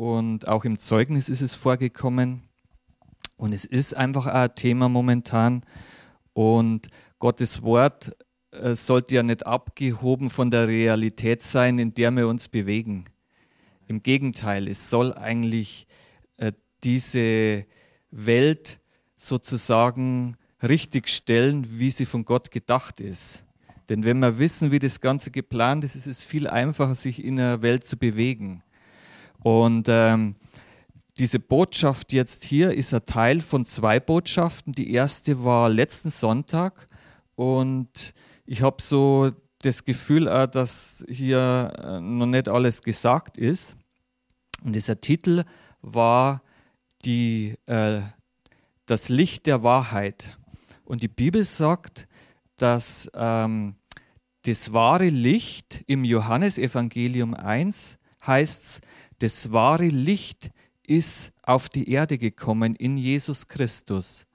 und auch im Zeugnis ist es vorgekommen. Und es ist einfach ein Thema momentan. Und Gottes Wort äh, sollte ja nicht abgehoben von der Realität sein, in der wir uns bewegen. Im Gegenteil, es soll eigentlich äh, diese Welt sozusagen richtig stellen, wie sie von Gott gedacht ist. Denn wenn wir wissen, wie das Ganze geplant ist, ist es viel einfacher, sich in der Welt zu bewegen. Und ähm, diese Botschaft jetzt hier ist ein Teil von zwei Botschaften. Die erste war letzten Sonntag und ich habe so das Gefühl, auch, dass hier äh, noch nicht alles gesagt ist. Und dieser Titel war die, äh, das Licht der Wahrheit. Und die Bibel sagt, dass ähm, das wahre Licht im Johannesevangelium 1 heißt das wahre Licht ist auf die Erde gekommen in Jesus Christus.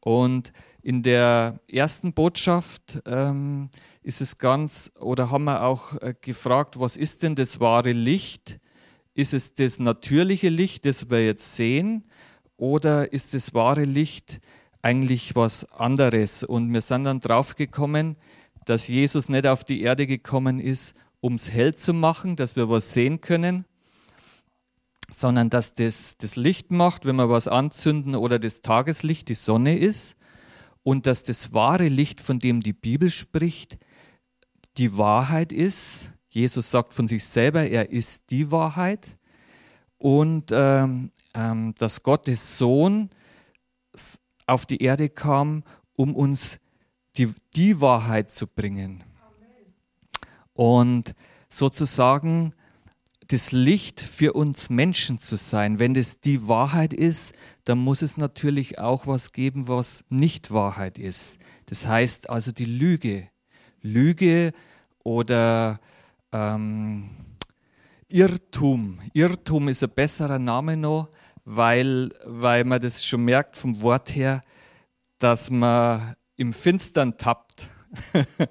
Und in der ersten Botschaft ähm, ist es ganz, oder haben wir auch äh, gefragt, was ist denn das wahre Licht? Ist es das natürliche Licht, das wir jetzt sehen, oder ist das wahre Licht eigentlich was anderes? Und wir sind dann draufgekommen, dass Jesus nicht auf die Erde gekommen ist, um es hell zu machen, dass wir was sehen können, sondern dass das, das Licht macht, wenn wir was anzünden oder das Tageslicht die Sonne ist und dass das wahre Licht, von dem die Bibel spricht, die Wahrheit ist. Jesus sagt von sich selber, er ist die Wahrheit und ähm, ähm, dass Gottes Sohn auf die Erde kam, um uns die, die Wahrheit zu bringen. Und sozusagen das Licht für uns Menschen zu sein. Wenn das die Wahrheit ist, dann muss es natürlich auch was geben, was nicht Wahrheit ist. Das heißt also die Lüge. Lüge oder ähm, Irrtum. Irrtum ist ein besserer Name noch, weil, weil man das schon merkt vom Wort her, dass man im Finstern tappt.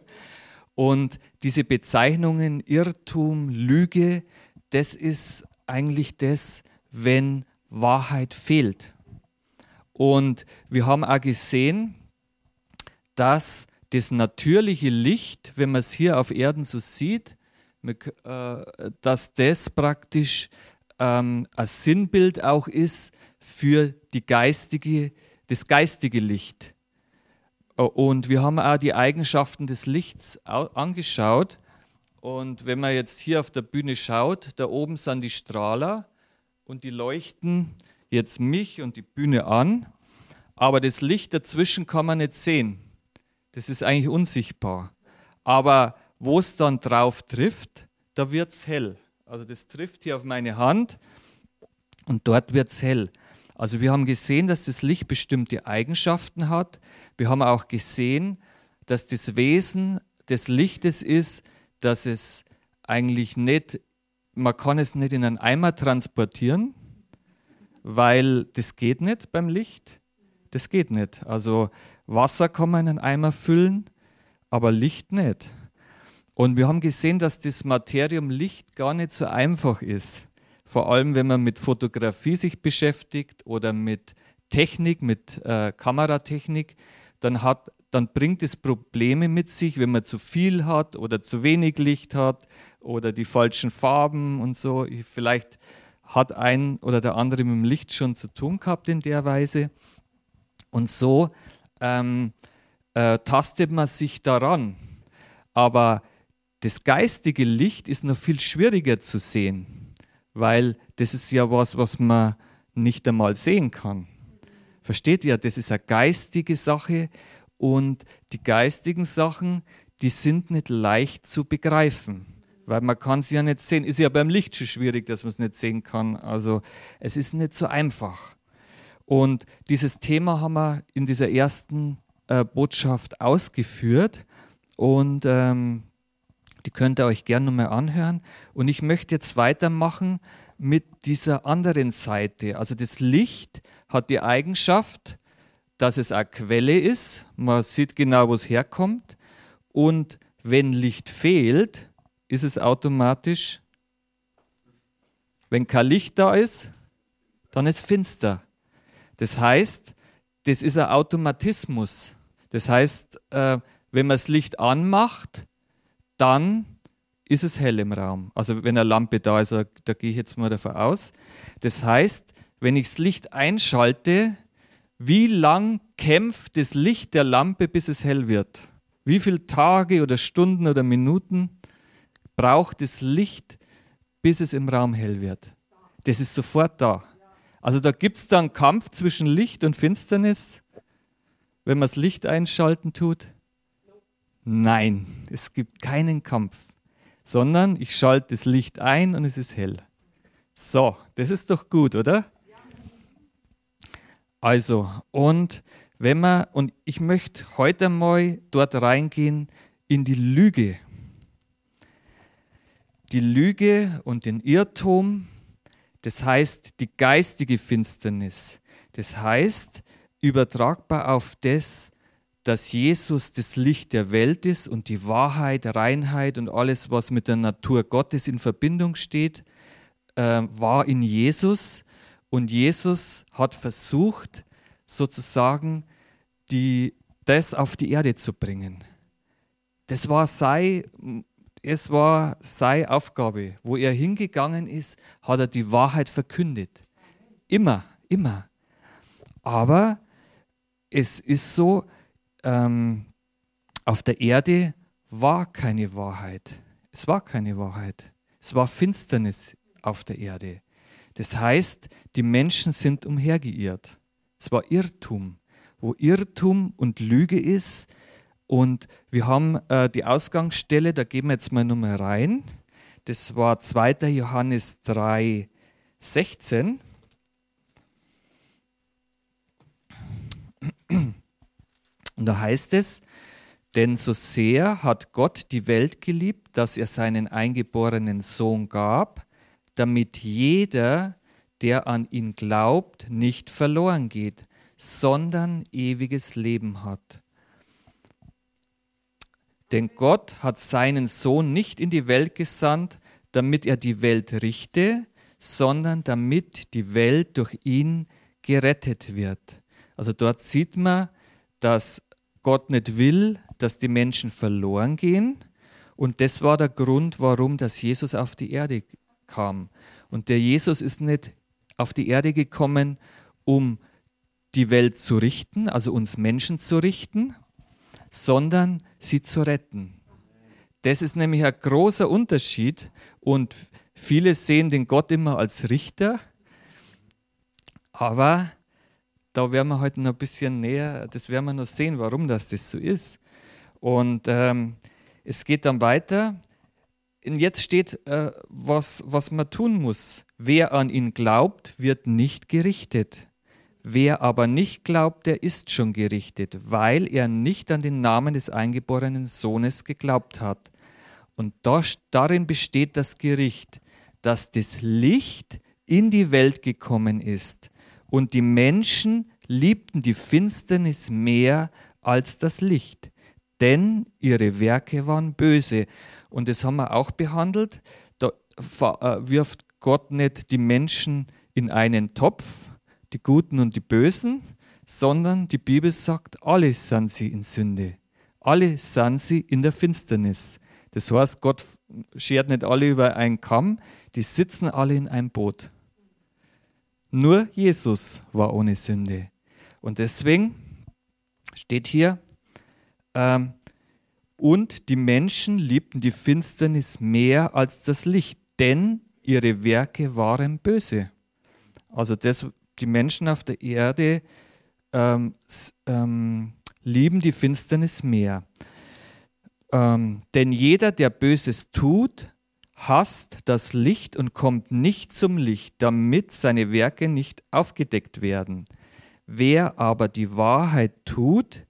Und diese Bezeichnungen Irrtum, Lüge, das ist eigentlich das, wenn Wahrheit fehlt. Und wir haben auch gesehen, dass das natürliche Licht, wenn man es hier auf Erden so sieht, äh, dass das praktisch ähm, ein Sinnbild auch ist für die geistige, das geistige Licht. Äh, und wir haben auch die Eigenschaften des Lichts angeschaut. Und wenn man jetzt hier auf der Bühne schaut, da oben sind die Strahler und die leuchten jetzt mich und die Bühne an. Aber das Licht dazwischen kann man nicht sehen. Das ist eigentlich unsichtbar. Aber wo es dann drauf trifft, da wird es hell. Also das trifft hier auf meine Hand und dort wird es hell. Also wir haben gesehen, dass das Licht bestimmte Eigenschaften hat. Wir haben auch gesehen, dass das Wesen des Lichtes ist, dass es eigentlich nicht, man kann es nicht in einen Eimer transportieren, weil das geht nicht beim Licht. Das geht nicht. Also Wasser kann man in einen Eimer füllen, aber Licht nicht. Und wir haben gesehen, dass das Materium Licht gar nicht so einfach ist vor allem wenn man mit Fotografie sich beschäftigt oder mit Technik, mit äh, Kameratechnik, dann, hat, dann bringt es Probleme mit sich, wenn man zu viel hat oder zu wenig Licht hat oder die falschen Farben und so. Vielleicht hat ein oder der andere mit dem Licht schon zu tun gehabt in der Weise. Und so ähm, äh, tastet man sich daran. Aber das geistige Licht ist noch viel schwieriger zu sehen weil das ist ja was, was man nicht einmal sehen kann. Versteht ihr? Das ist eine geistige Sache und die geistigen Sachen, die sind nicht leicht zu begreifen, weil man kann sie ja nicht sehen. Ist ja beim Licht schon schwierig, dass man es nicht sehen kann. Also es ist nicht so einfach. Und dieses Thema haben wir in dieser ersten äh, Botschaft ausgeführt und ähm, die könnt ihr euch gerne nochmal anhören. Und ich möchte jetzt weitermachen mit dieser anderen Seite. Also das Licht hat die Eigenschaft, dass es eine Quelle ist. Man sieht genau, wo es herkommt. Und wenn Licht fehlt, ist es automatisch Wenn kein Licht da ist, dann ist finster. Das heißt, das ist ein Automatismus. Das heißt, äh, wenn man das Licht anmacht, dann ist es hell im Raum. Also wenn eine Lampe da ist, da gehe ich jetzt mal davon aus. Das heißt, wenn ich das Licht einschalte, wie lang kämpft das Licht der Lampe, bis es hell wird? Wie viele Tage oder Stunden oder Minuten braucht das Licht, bis es im Raum hell wird? Das ist sofort da. Also da gibt es dann Kampf zwischen Licht und Finsternis, wenn man das Licht einschalten tut. Nein, es gibt keinen Kampf, sondern ich schalte das Licht ein und es ist hell. So, das ist doch gut, oder? Also, und wenn man, und ich möchte heute mal dort reingehen in die Lüge. Die Lüge und den Irrtum, das heißt die geistige Finsternis. Das heißt, übertragbar auf das, dass Jesus das Licht der Welt ist und die Wahrheit, Reinheit und alles, was mit der Natur Gottes in Verbindung steht, äh, war in Jesus. Und Jesus hat versucht, sozusagen die, das auf die Erde zu bringen. Das war sei, es war seine Aufgabe. Wo er hingegangen ist, hat er die Wahrheit verkündet. Immer, immer. Aber es ist so, ähm, auf der Erde war keine Wahrheit. Es war keine Wahrheit. Es war Finsternis auf der Erde. Das heißt, die Menschen sind umhergeirrt. Es war Irrtum. Wo Irrtum und Lüge ist, und wir haben äh, die Ausgangsstelle, da gehen wir jetzt mal nochmal rein. Das war 2. Johannes 3, 16. Und da heißt es, denn so sehr hat Gott die Welt geliebt, dass er seinen eingeborenen Sohn gab, damit jeder, der an ihn glaubt, nicht verloren geht, sondern ewiges Leben hat. Denn Gott hat seinen Sohn nicht in die Welt gesandt, damit er die Welt richte, sondern damit die Welt durch ihn gerettet wird. Also dort sieht man, dass Gott nicht will, dass die Menschen verloren gehen. Und das war der Grund, warum das Jesus auf die Erde kam. Und der Jesus ist nicht auf die Erde gekommen, um die Welt zu richten, also uns Menschen zu richten, sondern sie zu retten. Das ist nämlich ein großer Unterschied und viele sehen den Gott immer als Richter, aber da werden wir heute noch ein bisschen näher, das werden wir noch sehen, warum das, das so ist. Und ähm, es geht dann weiter. Und jetzt steht, äh, was, was man tun muss. Wer an ihn glaubt, wird nicht gerichtet. Wer aber nicht glaubt, der ist schon gerichtet, weil er nicht an den Namen des eingeborenen Sohnes geglaubt hat. Und da, darin besteht das Gericht, dass das Licht in die Welt gekommen ist und die Menschen liebten die Finsternis mehr als das Licht, denn ihre Werke waren böse. Und das haben wir auch behandelt. Da äh, wirft Gott nicht die Menschen in einen Topf, die Guten und die Bösen, sondern die Bibel sagt, alle sind sie in Sünde. Alle sind sie in der Finsternis. Das heißt, Gott schert nicht alle über einen Kamm, die sitzen alle in einem Boot. Nur Jesus war ohne Sünde. Und deswegen steht hier, ähm, und die Menschen liebten die Finsternis mehr als das Licht, denn ihre Werke waren böse. Also das, die Menschen auf der Erde ähm, ähm, lieben die Finsternis mehr. Ähm, denn jeder, der Böses tut, hasst das Licht und kommt nicht zum Licht, damit seine Werke nicht aufgedeckt werden. Wer aber die Wahrheit tut,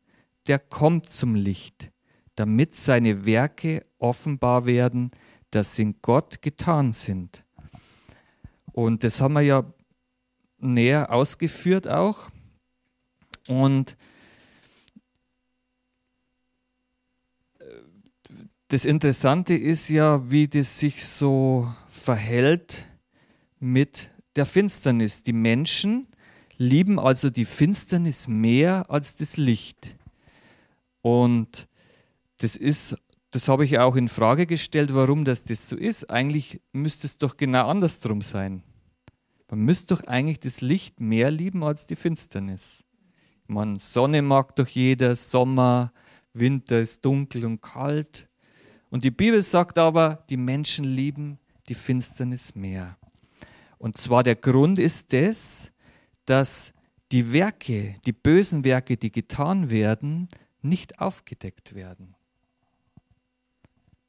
der kommt zum Licht, damit seine Werke offenbar werden, dass in Gott getan sind. Und das haben wir ja näher ausgeführt auch. Und das Interessante ist ja, wie das sich so verhält mit der Finsternis. Die Menschen lieben also die Finsternis mehr als das Licht. Und das ist, das habe ich auch in Frage gestellt, warum das, das so ist. Eigentlich müsste es doch genau andersrum sein. Man müsste doch eigentlich das Licht mehr lieben als die Finsternis. Man, Sonne mag doch jeder, Sommer, Winter ist dunkel und kalt. Und die Bibel sagt aber, die Menschen lieben die Finsternis mehr. Und zwar der Grund ist das, dass die Werke, die bösen Werke, die getan werden, nicht aufgedeckt werden.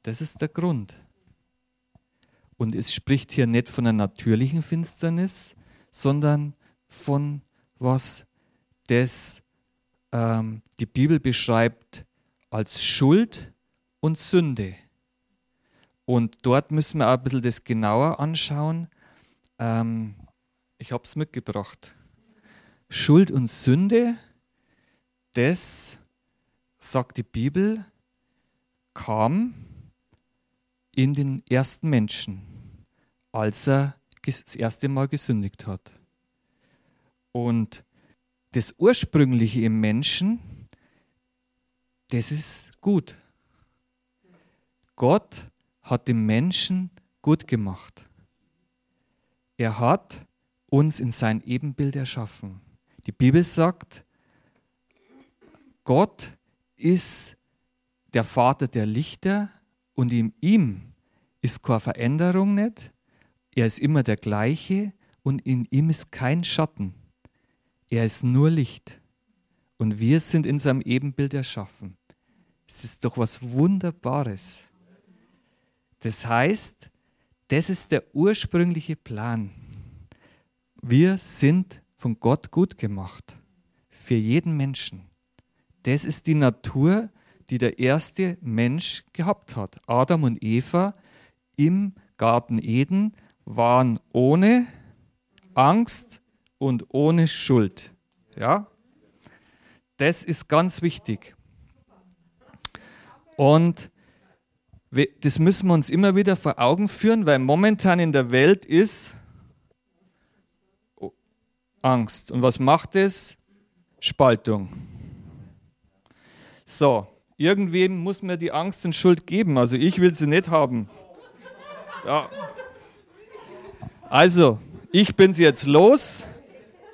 Das ist der Grund. Und es spricht hier nicht von einer natürlichen Finsternis, sondern von was das ähm, die Bibel beschreibt als Schuld und Sünde. Und dort müssen wir auch ein bisschen das genauer anschauen. Ähm, ich habe es mitgebracht. Schuld und Sünde, das, sagt die Bibel, kam in den ersten Menschen, als er das erste Mal gesündigt hat. Und das Ursprüngliche im Menschen, das ist gut. Gott hat den Menschen gut gemacht. Er hat uns in sein Ebenbild erschaffen. Die Bibel sagt, Gott ist der Vater der Lichter und in ihm ist keine Veränderung nicht. Er ist immer der gleiche und in ihm ist kein Schatten. Er ist nur Licht. Und wir sind in seinem Ebenbild erschaffen. Es ist doch was Wunderbares. Das heißt, das ist der ursprüngliche Plan. Wir sind von Gott gut gemacht. Für jeden Menschen. Das ist die Natur, die der erste Mensch gehabt hat. Adam und Eva im Garten Eden waren ohne Angst und ohne Schuld. Ja? Das ist ganz wichtig. Und das müssen wir uns immer wieder vor Augen führen, weil momentan in der Welt ist Angst. Und was macht es? Spaltung. So, irgendwem muss mir die Angst und Schuld geben. Also ich will sie nicht haben. Ja. Also, ich bin sie jetzt los.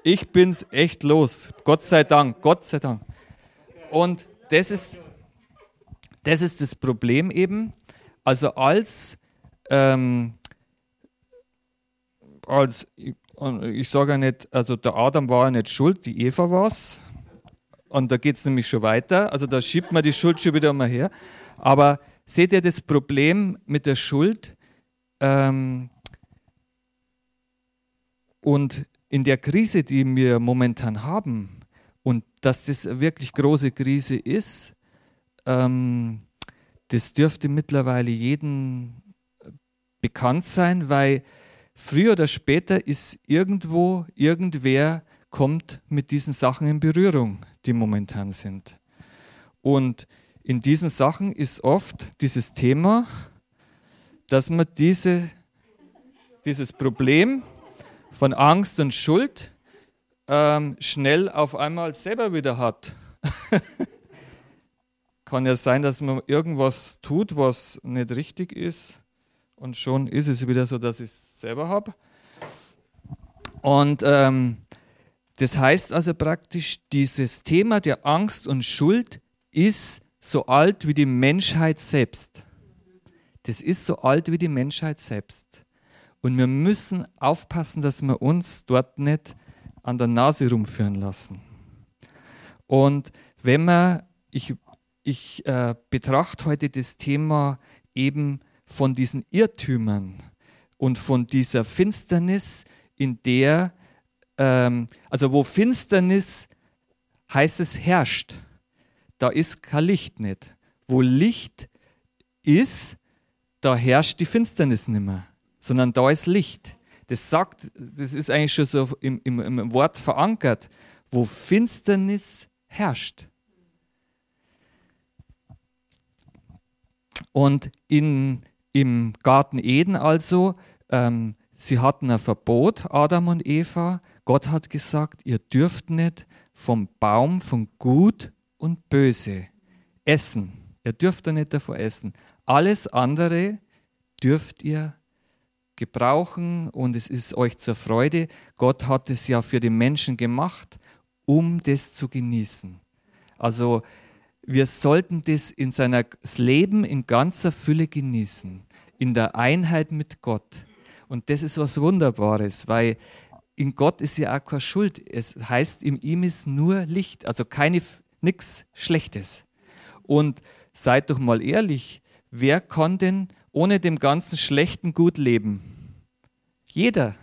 Ich bin's echt los. Gott sei Dank, Gott sei Dank. Und das ist, das ist das Problem eben. Also als, ähm, als ich sage ja nicht, also der Adam war ja nicht schuld, die Eva war es. Und da geht es nämlich schon weiter. Also da schiebt man die Schuld schon wieder mal her. Aber seht ihr das Problem mit der Schuld? Ähm, und in der Krise, die wir momentan haben, und dass das eine wirklich große Krise ist, ähm, das dürfte mittlerweile jedem bekannt sein, weil früher oder später ist irgendwo, irgendwer kommt mit diesen Sachen in Berührung, die momentan sind. Und in diesen Sachen ist oft dieses Thema, dass man diese, dieses Problem von Angst und Schuld ähm, schnell auf einmal selber wieder hat. Kann ja sein, dass man irgendwas tut, was nicht richtig ist und schon ist es wieder so, dass ich es selber habe. Und ähm, das heißt also praktisch, dieses Thema der Angst und Schuld ist so alt wie die Menschheit selbst. Das ist so alt wie die Menschheit selbst. Und wir müssen aufpassen, dass wir uns dort nicht an der Nase rumführen lassen. Und wenn man, ich, ich äh, betrachte heute das Thema eben von diesen Irrtümern und von dieser Finsternis, in der, ähm, also wo Finsternis heißt es herrscht, da ist kein Licht nicht. Wo Licht ist, da herrscht die Finsternis nicht mehr sondern da ist Licht. Das sagt, das ist eigentlich schon so im, im, im Wort verankert, wo Finsternis herrscht. Und in, im Garten Eden also ähm, sie hatten ein Verbot, Adam und Eva. Gott hat gesagt, ihr dürft nicht vom Baum von Gut und Böse essen. Ihr dürft da nicht davor essen. Alles andere dürft ihr gebrauchen und es ist euch zur Freude. Gott hat es ja für die Menschen gemacht, um das zu genießen. Also wir sollten das in seinem Leben in ganzer Fülle genießen, in der Einheit mit Gott. Und das ist was Wunderbares, weil in Gott ist ja auch keine Schuld. Es heißt, in ihm ist nur Licht, also nichts Schlechtes. Und seid doch mal ehrlich, wer kann denn ohne dem ganzen Schlechten gut leben? Jeder.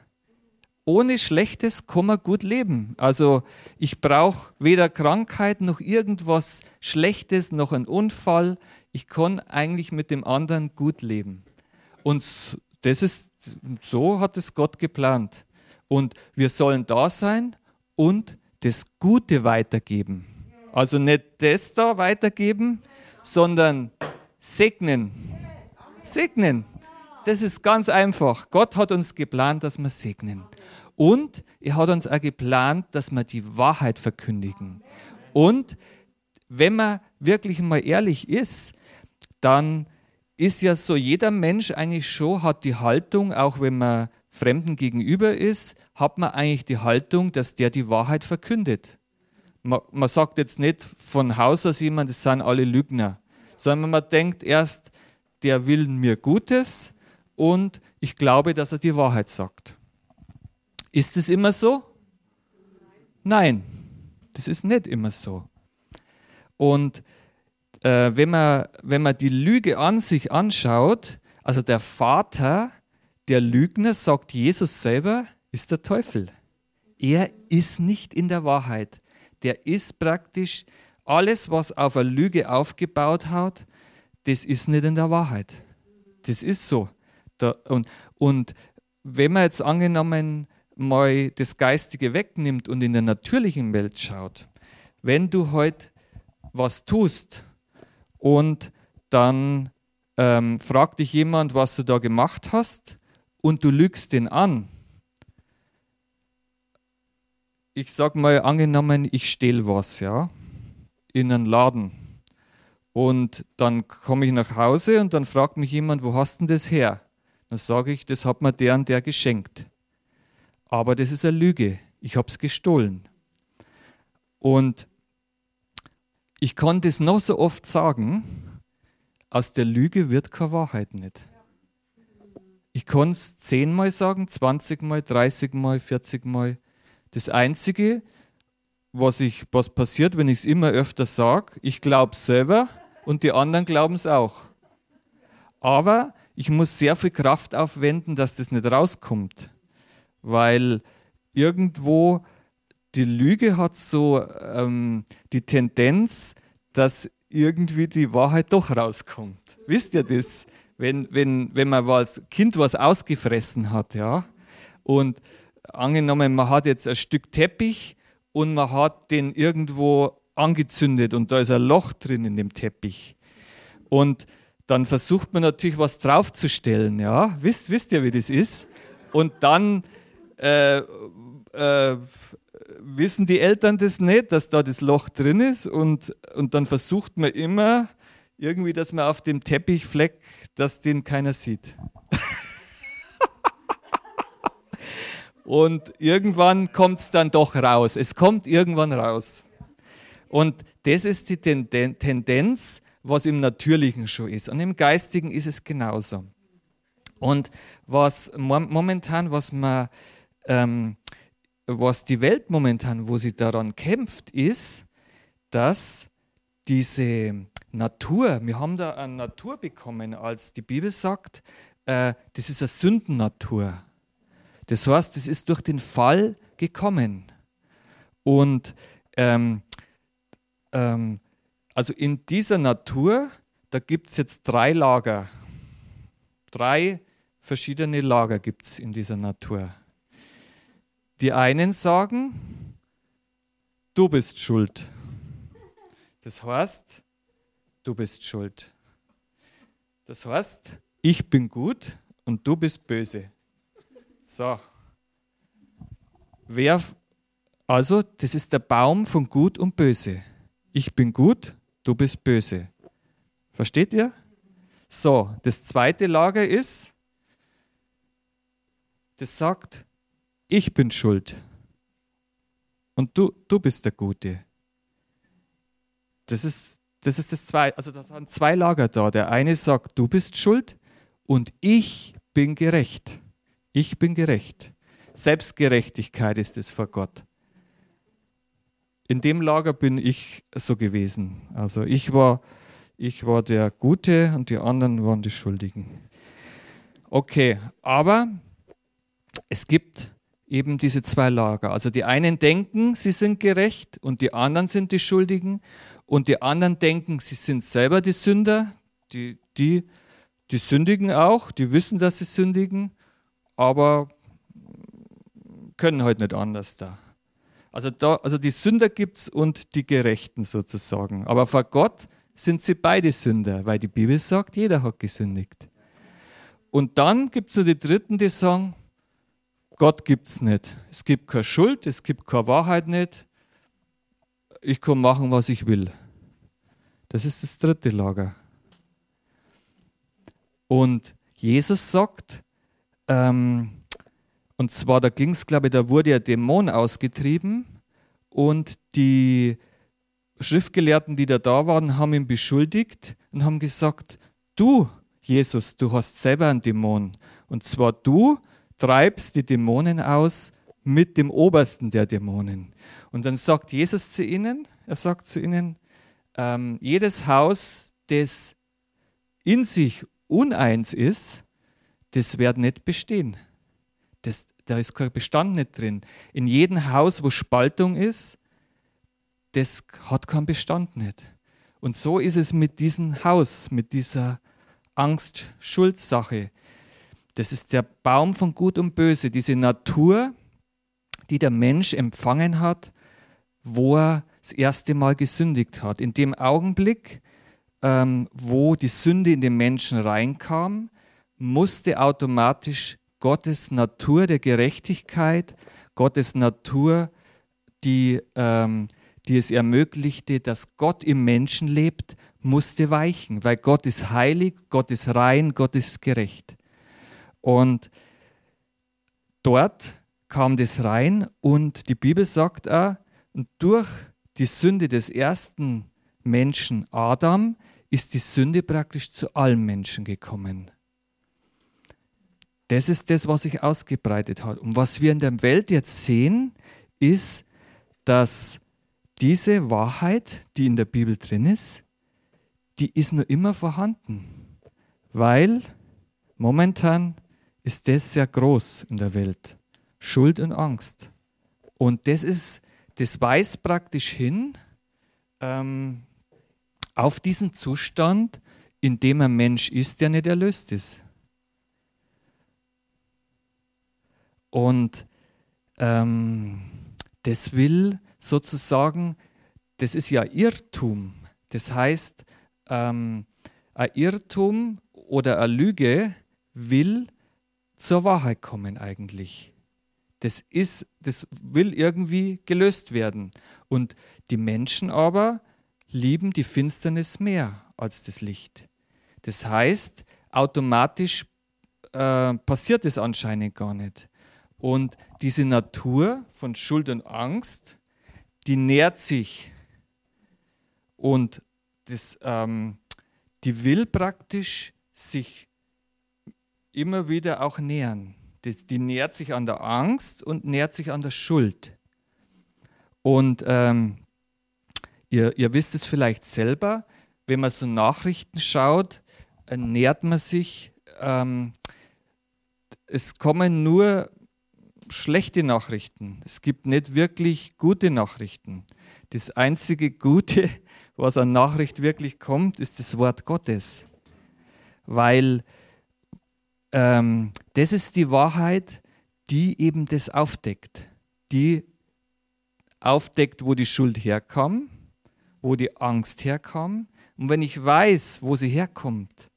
Ohne Schlechtes kann man gut leben. Also ich brauche weder Krankheit noch irgendwas Schlechtes noch einen Unfall. Ich kann eigentlich mit dem anderen gut leben. Und das ist, so hat es Gott geplant. Und wir sollen da sein und das Gute weitergeben. Also nicht das da weitergeben, sondern segnen. Segnen. Das ist ganz einfach. Gott hat uns geplant, dass wir segnen. Und er hat uns auch geplant, dass wir die Wahrheit verkündigen. Und wenn man wirklich mal ehrlich ist, dann ist ja so, jeder Mensch eigentlich schon hat die Haltung, auch wenn man Fremden gegenüber ist, hat man eigentlich die Haltung, dass der die Wahrheit verkündet. Man, man sagt jetzt nicht von Haus aus jemand, das sind alle Lügner, sondern man denkt erst, der will mir Gutes und ich glaube, dass er die Wahrheit sagt. Ist es immer so? Nein, das ist nicht immer so. Und äh, wenn, man, wenn man die Lüge an sich anschaut, also der Vater der Lügner, sagt Jesus selber, ist der Teufel. Er ist nicht in der Wahrheit. Der ist praktisch alles, was auf eine Lüge aufgebaut hat, das ist nicht in der Wahrheit. Das ist so. Und, und wenn man jetzt angenommen mal das Geistige wegnimmt und in der natürlichen Welt schaut, wenn du heute was tust und dann ähm, fragt dich jemand, was du da gemacht hast und du lügst den an. Ich sag mal angenommen, ich stehle was, ja, in einen Laden und dann komme ich nach Hause und dann fragt mich jemand, wo hast denn das her? Dann sage ich, das hat mir der und der geschenkt. Aber das ist eine Lüge. Ich habe es gestohlen. Und ich kann das noch so oft sagen, aus der Lüge wird keine Wahrheit nicht. Ich kann es zehnmal sagen, zwanzigmal, dreißigmal, vierzigmal. Das Einzige, was, ich, was passiert, wenn ich es immer öfter sage, ich glaube es selber, und die anderen glauben es auch. Aber ich muss sehr viel Kraft aufwenden, dass das nicht rauskommt, weil irgendwo die Lüge hat so ähm, die Tendenz, dass irgendwie die Wahrheit doch rauskommt. Wisst ihr das? Wenn, wenn, wenn man als Kind was ausgefressen hat, ja, und angenommen, man hat jetzt ein Stück Teppich und man hat den irgendwo angezündet und da ist ein Loch drin in dem Teppich. Und dann versucht man natürlich was draufzustellen, ja. Wisst, wisst ihr, wie das ist? Und dann äh, äh, wissen die Eltern das nicht, dass da das Loch drin ist und, und dann versucht man immer irgendwie, dass man auf dem Teppichfleck, dass den keiner sieht. und irgendwann kommt es dann doch raus. Es kommt irgendwann raus. Und das ist die Tendenz, was im Natürlichen schon ist. Und im Geistigen ist es genauso. Und was momentan, was man, ähm, was die Welt momentan, wo sie daran kämpft, ist, dass diese Natur, wir haben da eine Natur bekommen, als die Bibel sagt, äh, das ist eine Sündennatur. Das heißt, das ist durch den Fall gekommen. Und ähm, ähm, also in dieser Natur, da gibt es jetzt drei Lager. Drei verschiedene Lager gibt es in dieser Natur. Die einen sagen, du bist schuld. Das heißt, du bist schuld. Das heißt, ich bin gut und du bist böse. So. Wer, also, das ist der Baum von Gut und Böse. Ich bin gut, du bist böse. Versteht ihr? So, das zweite Lager ist, das sagt, ich bin schuld. Und du, du bist der Gute. Das ist das, ist das zwei, also da sind zwei Lager da. Der eine sagt, du bist schuld und ich bin gerecht. Ich bin gerecht. Selbstgerechtigkeit ist es vor Gott. In dem Lager bin ich so gewesen. Also ich war, ich war der Gute und die anderen waren die Schuldigen. Okay, aber es gibt eben diese zwei Lager. Also die einen denken, sie sind gerecht und die anderen sind die Schuldigen. Und die anderen denken, sie sind selber die Sünder. Die, die, die sündigen auch, die wissen, dass sie sündigen, aber können halt nicht anders da. Also, da, also die Sünder gibt es und die Gerechten sozusagen. Aber vor Gott sind sie beide Sünder, weil die Bibel sagt, jeder hat gesündigt. Und dann gibt es so die Dritten, die sagen, Gott gibt es nicht. Es gibt keine Schuld, es gibt keine Wahrheit nicht. Ich kann machen, was ich will. Das ist das dritte Lager. Und Jesus sagt, ähm, und zwar, da ging es, glaube ich, da wurde ja Dämon ausgetrieben und die Schriftgelehrten, die da da waren, haben ihn beschuldigt und haben gesagt, du, Jesus, du hast selber einen Dämon. Und zwar du treibst die Dämonen aus mit dem Obersten der Dämonen. Und dann sagt Jesus zu ihnen, er sagt zu ihnen, ähm, jedes Haus, das in sich uneins ist, das wird nicht bestehen. Das, da ist kein Bestand nicht drin. In jedem Haus, wo Spaltung ist, das hat keinen Bestand nicht. Und so ist es mit diesem Haus, mit dieser Angst-Schuld-Sache. Das ist der Baum von Gut und Böse, diese Natur, die der Mensch empfangen hat, wo er das erste Mal gesündigt hat. In dem Augenblick, ähm, wo die Sünde in den Menschen reinkam, musste automatisch Gottes Natur der Gerechtigkeit, Gottes Natur, die, ähm, die es ermöglichte, dass Gott im Menschen lebt, musste weichen, weil Gott ist heilig, Gott ist rein, Gott ist gerecht. Und dort kam das rein und die Bibel sagt auch, durch die Sünde des ersten Menschen Adam ist die Sünde praktisch zu allen Menschen gekommen. Das ist das, was sich ausgebreitet hat. Und was wir in der Welt jetzt sehen, ist, dass diese Wahrheit, die in der Bibel drin ist, die ist nur immer vorhanden. Weil momentan ist das sehr groß in der Welt. Schuld und Angst. Und das ist, das weist praktisch hin ähm, auf diesen Zustand, in dem ein Mensch ist, der nicht erlöst ist. Und ähm, das will sozusagen, das ist ja Irrtum. Das heißt, ähm, ein Irrtum oder eine Lüge will zur Wahrheit kommen eigentlich. Das, ist, das will irgendwie gelöst werden. Und die Menschen aber lieben die Finsternis mehr als das Licht. Das heißt, automatisch äh, passiert es anscheinend gar nicht. Und diese Natur von Schuld und Angst, die nährt sich und das, ähm, die will praktisch sich immer wieder auch nähern. Die, die nährt sich an der Angst und nährt sich an der Schuld. Und ähm, ihr, ihr wisst es vielleicht selber, wenn man so Nachrichten schaut, äh, nährt man sich, ähm, es kommen nur schlechte Nachrichten. Es gibt nicht wirklich gute Nachrichten. Das einzige Gute, was an Nachricht wirklich kommt, ist das Wort Gottes. Weil ähm, das ist die Wahrheit, die eben das aufdeckt. Die aufdeckt, wo die Schuld herkam, wo die Angst herkam. Und wenn ich weiß, wo sie herkommt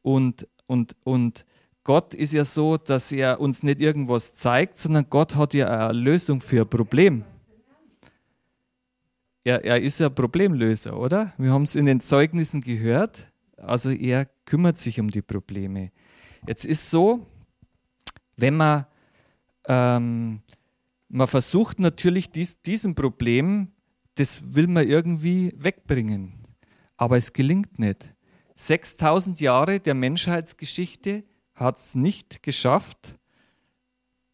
und, und, und Gott ist ja so, dass er uns nicht irgendwas zeigt, sondern Gott hat ja eine Lösung für ein Problem. Er, er ist ein Problemlöser, oder? Wir haben es in den Zeugnissen gehört. Also er kümmert sich um die Probleme. Jetzt ist so, wenn man, ähm, man versucht natürlich dies, diesem Problem, das will man irgendwie wegbringen, aber es gelingt nicht. 6000 Jahre der Menschheitsgeschichte hat es nicht geschafft,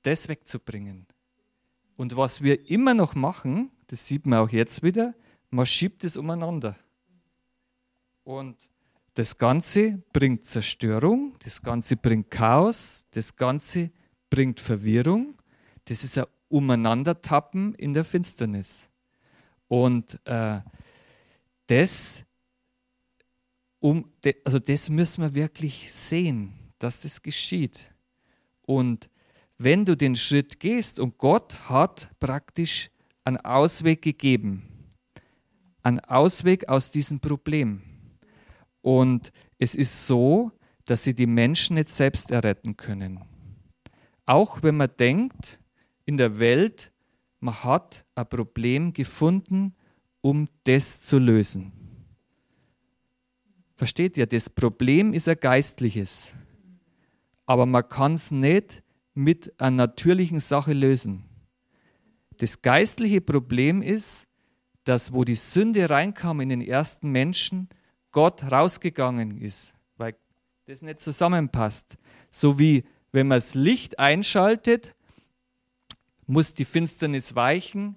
das wegzubringen. Und was wir immer noch machen, das sieht man auch jetzt wieder, man schiebt es umeinander. Und das Ganze bringt Zerstörung, das Ganze bringt Chaos, das Ganze bringt Verwirrung. Das ist ein Umeinandertappen in der Finsternis. Und äh, das, um, also das müssen wir wirklich sehen, dass das geschieht. Und wenn du den Schritt gehst und Gott hat praktisch einen Ausweg gegeben, einen Ausweg aus diesem Problem. Und es ist so, dass sie die Menschen nicht selbst erretten können. Auch wenn man denkt, in der Welt, man hat ein Problem gefunden, um das zu lösen. Versteht ihr? Das Problem ist ein geistliches. Aber man kann es nicht mit einer natürlichen Sache lösen. Das geistliche Problem ist, dass wo die Sünde reinkam in den ersten Menschen, Gott rausgegangen ist, weil das nicht zusammenpasst. So wie wenn man das Licht einschaltet, muss die Finsternis weichen,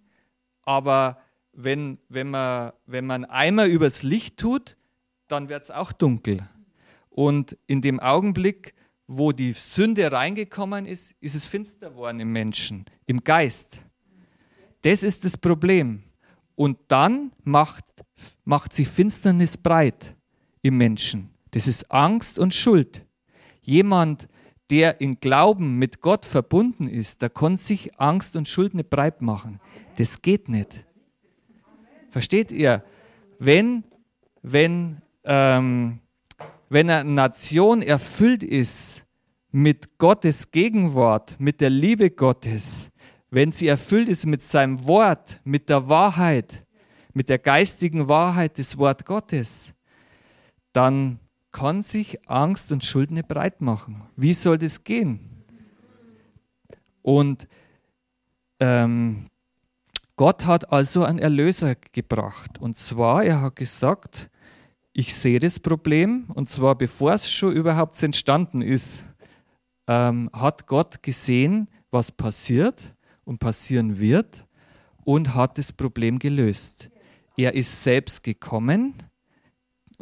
aber wenn, wenn, man, wenn man einmal übers Licht tut, dann wird es auch dunkel. Und in dem Augenblick, wo die Sünde reingekommen ist, ist es finster geworden im Menschen, im Geist. Das ist das Problem. Und dann macht, macht sich Finsternis breit im Menschen. Das ist Angst und Schuld. Jemand, der in Glauben mit Gott verbunden ist, da kann sich Angst und Schuld nicht breit machen. Das geht nicht. Versteht ihr? Wenn, wenn, ähm, wenn eine Nation erfüllt ist mit Gottes Gegenwart, mit der Liebe Gottes, wenn sie erfüllt ist mit seinem Wort, mit der Wahrheit, mit der geistigen Wahrheit des Wort Gottes, dann kann sich Angst und Schuld nicht breit machen. Wie soll das gehen? Und ähm, Gott hat also einen Erlöser gebracht. Und zwar, er hat gesagt, ich sehe das Problem, und zwar bevor es schon überhaupt entstanden ist, ähm, hat Gott gesehen, was passiert und passieren wird und hat das Problem gelöst. Er ist selbst gekommen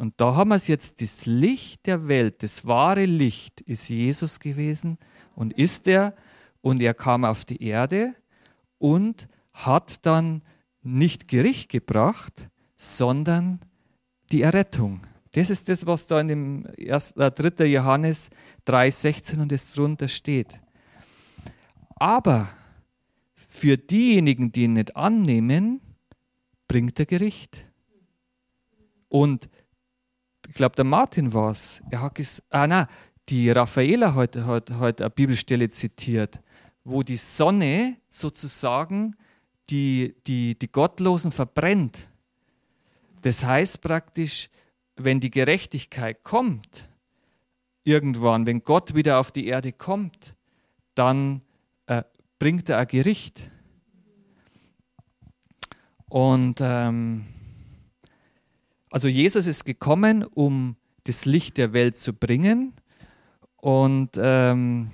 und da haben wir es jetzt, das Licht der Welt, das wahre Licht ist Jesus gewesen und ist er und er kam auf die Erde und hat dann nicht Gericht gebracht, sondern die Errettung. Das ist das, was da in dem 1, äh, 3. Johannes 3,16 und es drunter steht. Aber für diejenigen, die ihn nicht annehmen, bringt er Gericht. Und ich glaube, der Martin war es. Er hat gesagt, ah, nein, die Raffaela hat, hat eine Bibelstelle zitiert, wo die Sonne sozusagen die, die, die Gottlosen verbrennt. Das heißt praktisch, wenn die Gerechtigkeit kommt, irgendwann, wenn Gott wieder auf die Erde kommt, dann bringt er ein Gericht. Und ähm, also Jesus ist gekommen, um das Licht der Welt zu bringen. Und ähm,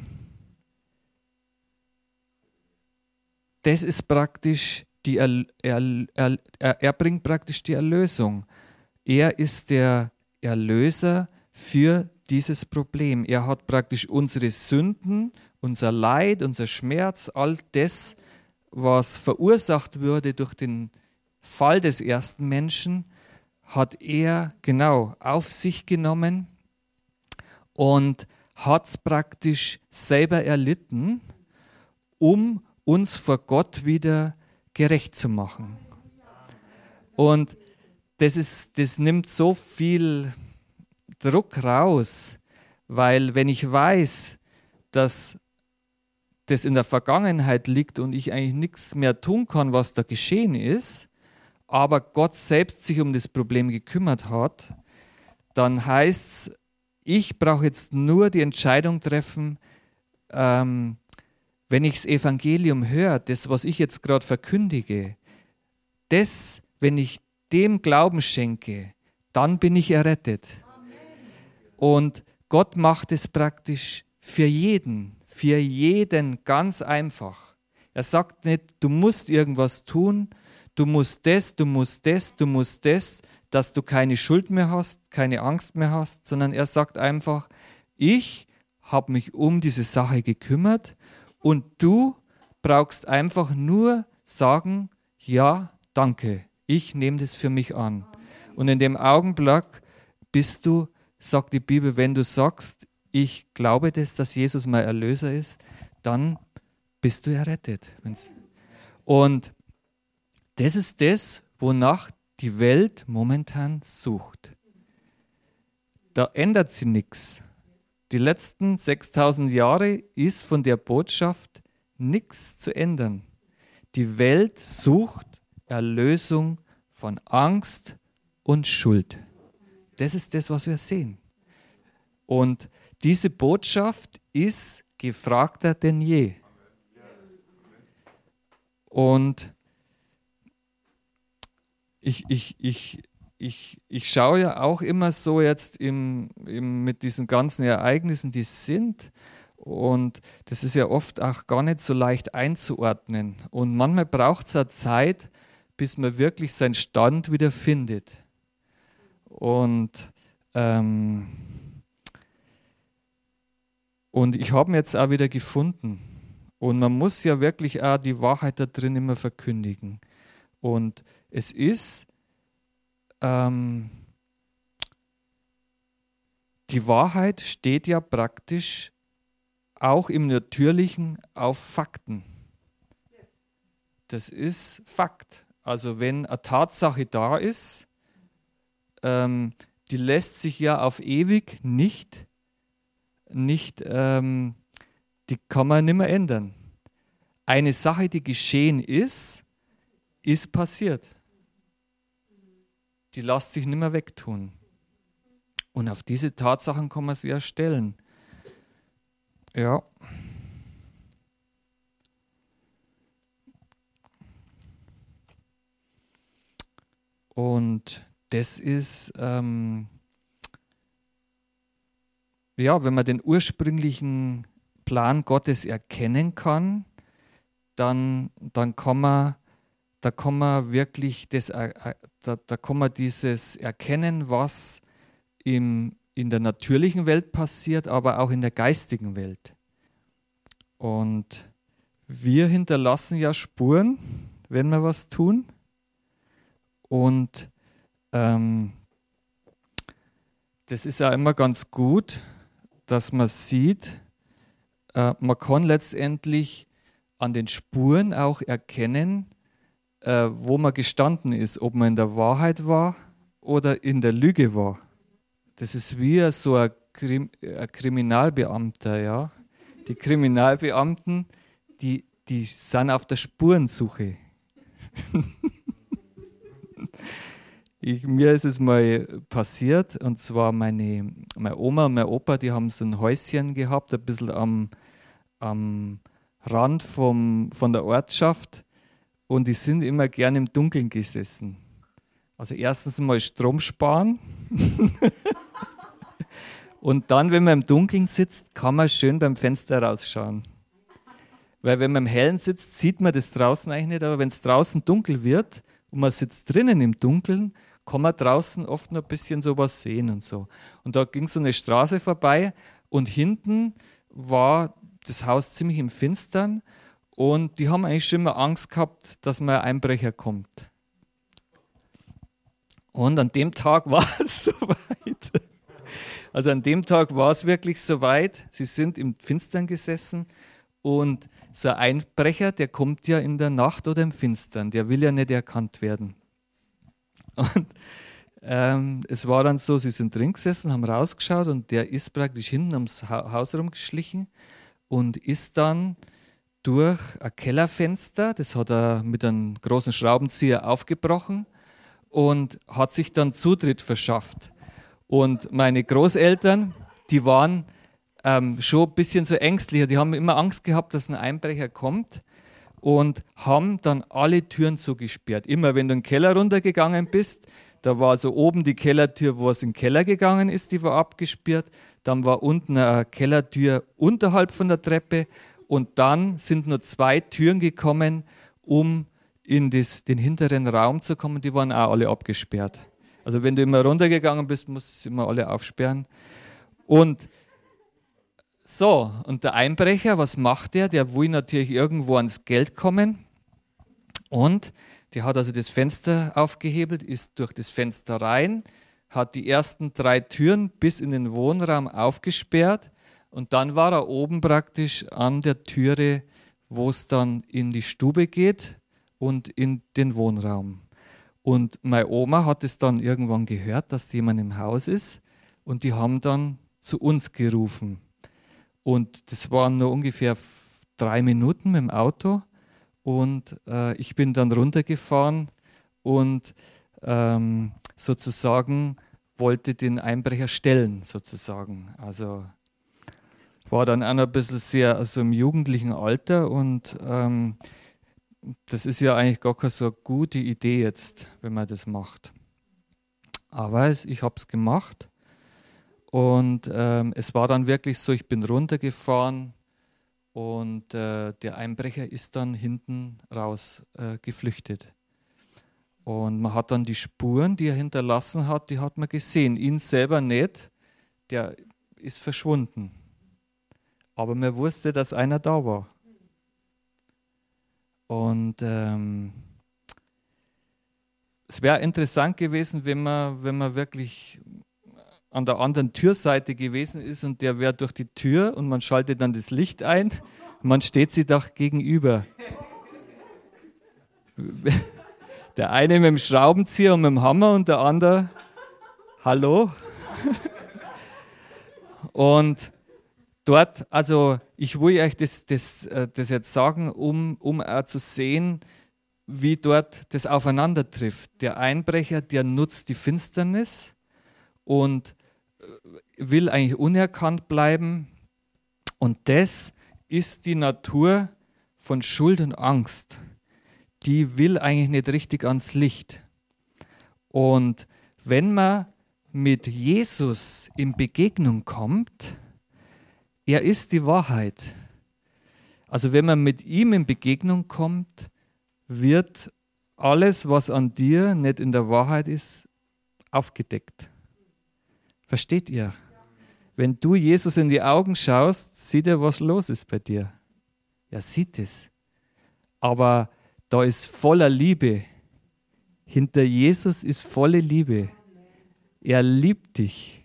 das ist praktisch die er, er, er, er bringt praktisch die Erlösung. Er ist der Erlöser für dieses Problem. Er hat praktisch unsere Sünden unser Leid, unser Schmerz, all das, was verursacht wurde durch den Fall des ersten Menschen, hat er genau auf sich genommen und hat es praktisch selber erlitten, um uns vor Gott wieder gerecht zu machen. Und das, ist, das nimmt so viel Druck raus, weil wenn ich weiß, dass das in der Vergangenheit liegt und ich eigentlich nichts mehr tun kann, was da geschehen ist, aber Gott selbst sich um das Problem gekümmert hat, dann heißt es, ich brauche jetzt nur die Entscheidung treffen, ähm, wenn ich das Evangelium höre, das, was ich jetzt gerade verkündige, das, wenn ich dem Glauben schenke, dann bin ich errettet. Und Gott macht es praktisch für jeden, für jeden ganz einfach. Er sagt nicht, du musst irgendwas tun, du musst das, du musst das, du musst das, dass du keine Schuld mehr hast, keine Angst mehr hast, sondern er sagt einfach, ich habe mich um diese Sache gekümmert und du brauchst einfach nur sagen, ja, danke, ich nehme das für mich an. Und in dem Augenblick bist du, sagt die Bibel, wenn du sagst, ich glaube das, dass Jesus mein Erlöser ist, dann bist du errettet. Und das ist das, wonach die Welt momentan sucht. Da ändert sie nichts. Die letzten 6000 Jahre ist von der Botschaft nichts zu ändern. Die Welt sucht Erlösung von Angst und Schuld. Das ist das, was wir sehen. Und diese Botschaft ist gefragter denn je. Und ich, ich, ich, ich, ich schaue ja auch immer so jetzt im, im, mit diesen ganzen Ereignissen, die sind. Und das ist ja oft auch gar nicht so leicht einzuordnen. Und manchmal braucht es ja Zeit, bis man wirklich seinen Stand wieder findet. Und, ähm, und ich habe ihn jetzt auch wieder gefunden. Und man muss ja wirklich auch die Wahrheit da drin immer verkündigen. Und es ist ähm, die Wahrheit steht ja praktisch auch im Natürlichen auf Fakten. Das ist Fakt. Also wenn eine Tatsache da ist, ähm, die lässt sich ja auf ewig nicht, nicht ähm, die kann man nicht mehr ändern. Eine Sache, die geschehen ist, ist passiert. Die lässt sich nicht mehr wegtun. Und auf diese Tatsachen kann man sich erstellen. Ja. Und das ist, ähm, ja, wenn man den ursprünglichen Plan Gottes erkennen kann, dann, dann kann man, da kann man wirklich das, äh, äh, da, da kann man dieses erkennen, was im, in der natürlichen Welt passiert, aber auch in der geistigen Welt. Und wir hinterlassen ja Spuren, wenn wir was tun. Und ähm, das ist ja immer ganz gut, dass man sieht, äh, man kann letztendlich an den Spuren auch erkennen, äh, wo man gestanden ist, ob man in der Wahrheit war oder in der Lüge war. Das ist wie so ein, Krim ein Kriminalbeamter, ja. Die Kriminalbeamten, die, die sind auf der Spurensuche. ich, mir ist es mal passiert, und zwar meine, meine Oma und mein Opa, die haben so ein Häuschen gehabt, ein bisschen am, am Rand vom, von der Ortschaft und die sind immer gern im Dunkeln gesessen. Also erstens mal Strom sparen und dann, wenn man im Dunkeln sitzt, kann man schön beim Fenster rausschauen. Weil wenn man im Hellen sitzt, sieht man das draußen eigentlich nicht, aber wenn es draußen dunkel wird und man sitzt drinnen im Dunkeln, kann man draußen oft noch ein bisschen sowas sehen und so. Und da ging so eine Straße vorbei und hinten war das Haus ziemlich im Finstern und die haben eigentlich schon immer Angst gehabt, dass mal ein Einbrecher kommt. Und an dem Tag war es soweit. Also an dem Tag war es wirklich soweit. Sie sind im Finstern gesessen und so ein Einbrecher, der kommt ja in der Nacht oder im Finstern, der will ja nicht erkannt werden. Und ähm, es war dann so, sie sind drin gesessen, haben rausgeschaut und der ist praktisch hinten ums Haus rumgeschlichen und ist dann durch ein Kellerfenster, das hat er mit einem großen Schraubenzieher aufgebrochen und hat sich dann Zutritt verschafft. Und meine Großeltern, die waren ähm, schon ein bisschen so ängstlicher, die haben immer Angst gehabt, dass ein Einbrecher kommt und haben dann alle Türen zugesperrt. Immer wenn du in den Keller runtergegangen bist, da war so oben die Kellertür, wo es in den Keller gegangen ist, die war abgesperrt. Dann war unten eine Kellertür unterhalb von der Treppe und dann sind nur zwei Türen gekommen, um in das, den hinteren Raum zu kommen. Die waren auch alle abgesperrt. Also wenn du immer runtergegangen bist, musst du immer alle aufsperren. Und so, und der Einbrecher, was macht der? Der will natürlich irgendwo ans Geld kommen. Und der hat also das Fenster aufgehebelt, ist durch das Fenster rein, hat die ersten drei Türen bis in den Wohnraum aufgesperrt und dann war er oben praktisch an der Türe, wo es dann in die Stube geht und in den Wohnraum. Und meine Oma hat es dann irgendwann gehört, dass jemand im Haus ist und die haben dann zu uns gerufen. Und das waren nur ungefähr drei Minuten mit dem Auto und äh, ich bin dann runtergefahren und ähm, sozusagen wollte den Einbrecher stellen, sozusagen. Also war dann auch noch ein bisschen sehr, also im jugendlichen Alter und ähm, das ist ja eigentlich gar keine so gute Idee jetzt, wenn man das macht. Aber ich habe es gemacht und ähm, es war dann wirklich so, ich bin runtergefahren und äh, der Einbrecher ist dann hinten raus äh, geflüchtet. Und man hat dann die Spuren, die er hinterlassen hat, die hat man gesehen. Ihn selber nicht, der ist verschwunden aber man wusste, dass einer da war. Und ähm, es wäre interessant gewesen, wenn man, wenn man wirklich an der anderen Türseite gewesen ist und der wäre durch die Tür und man schaltet dann das Licht ein, man steht sich doch gegenüber. Der eine mit dem Schraubenzieher und mit dem Hammer und der andere, hallo? Und dort, also ich will euch das, das, äh, das jetzt sagen, um, um auch zu sehen, wie dort das aufeinander trifft. Der Einbrecher, der nutzt die Finsternis und äh, will eigentlich unerkannt bleiben. Und das ist die Natur von Schuld und Angst. Die will eigentlich nicht richtig ans Licht. Und wenn man mit Jesus in Begegnung kommt, er ist die Wahrheit. Also wenn man mit ihm in Begegnung kommt, wird alles, was an dir nicht in der Wahrheit ist, aufgedeckt. Versteht ihr? Wenn du Jesus in die Augen schaust, sieht er, was los ist bei dir. Er sieht es. Aber da ist voller Liebe. Hinter Jesus ist volle Liebe. Er liebt dich.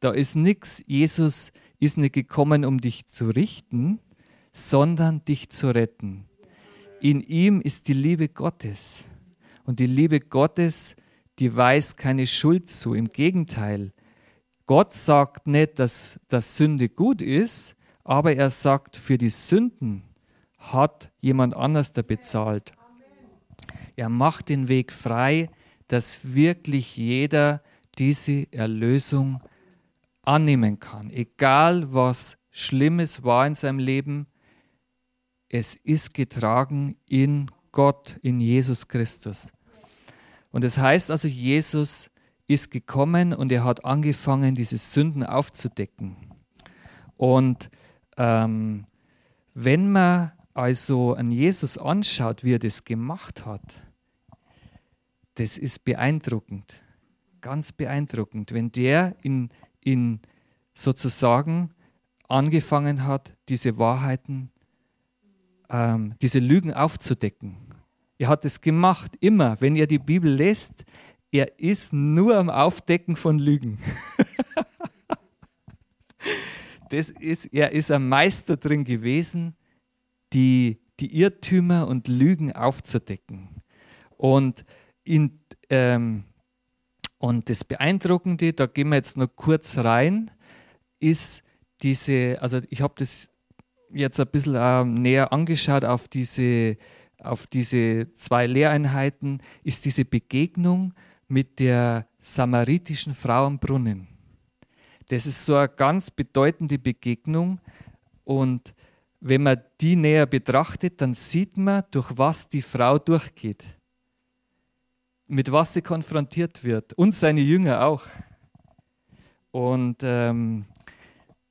Da ist nichts. Jesus ist nicht gekommen, um dich zu richten, sondern dich zu retten. In ihm ist die Liebe Gottes. Und die Liebe Gottes, die weist keine Schuld zu. Im Gegenteil, Gott sagt nicht, dass, dass Sünde gut ist, aber er sagt, für die Sünden hat jemand anders da bezahlt. Er macht den Weg frei, dass wirklich jeder diese Erlösung annehmen kann. Egal was Schlimmes war in seinem Leben, es ist getragen in Gott, in Jesus Christus. Und das heißt also, Jesus ist gekommen und er hat angefangen, diese Sünden aufzudecken. Und ähm, wenn man also an Jesus anschaut, wie er das gemacht hat, das ist beeindruckend, ganz beeindruckend. Wenn der in ihn sozusagen angefangen hat, diese Wahrheiten, ähm, diese Lügen aufzudecken. Er hat es gemacht, immer. Wenn ihr die Bibel lest, er ist nur am Aufdecken von Lügen. das ist, er ist ein Meister drin gewesen, die, die Irrtümer und Lügen aufzudecken. Und in, ähm, und das Beeindruckende, da gehen wir jetzt noch kurz rein, ist diese, also ich habe das jetzt ein bisschen äh, näher angeschaut auf diese, auf diese zwei Lehreinheiten, ist diese Begegnung mit der samaritischen Frau am Brunnen. Das ist so eine ganz bedeutende Begegnung und wenn man die näher betrachtet, dann sieht man, durch was die Frau durchgeht, mit was sie konfrontiert wird und seine Jünger auch. Und ähm,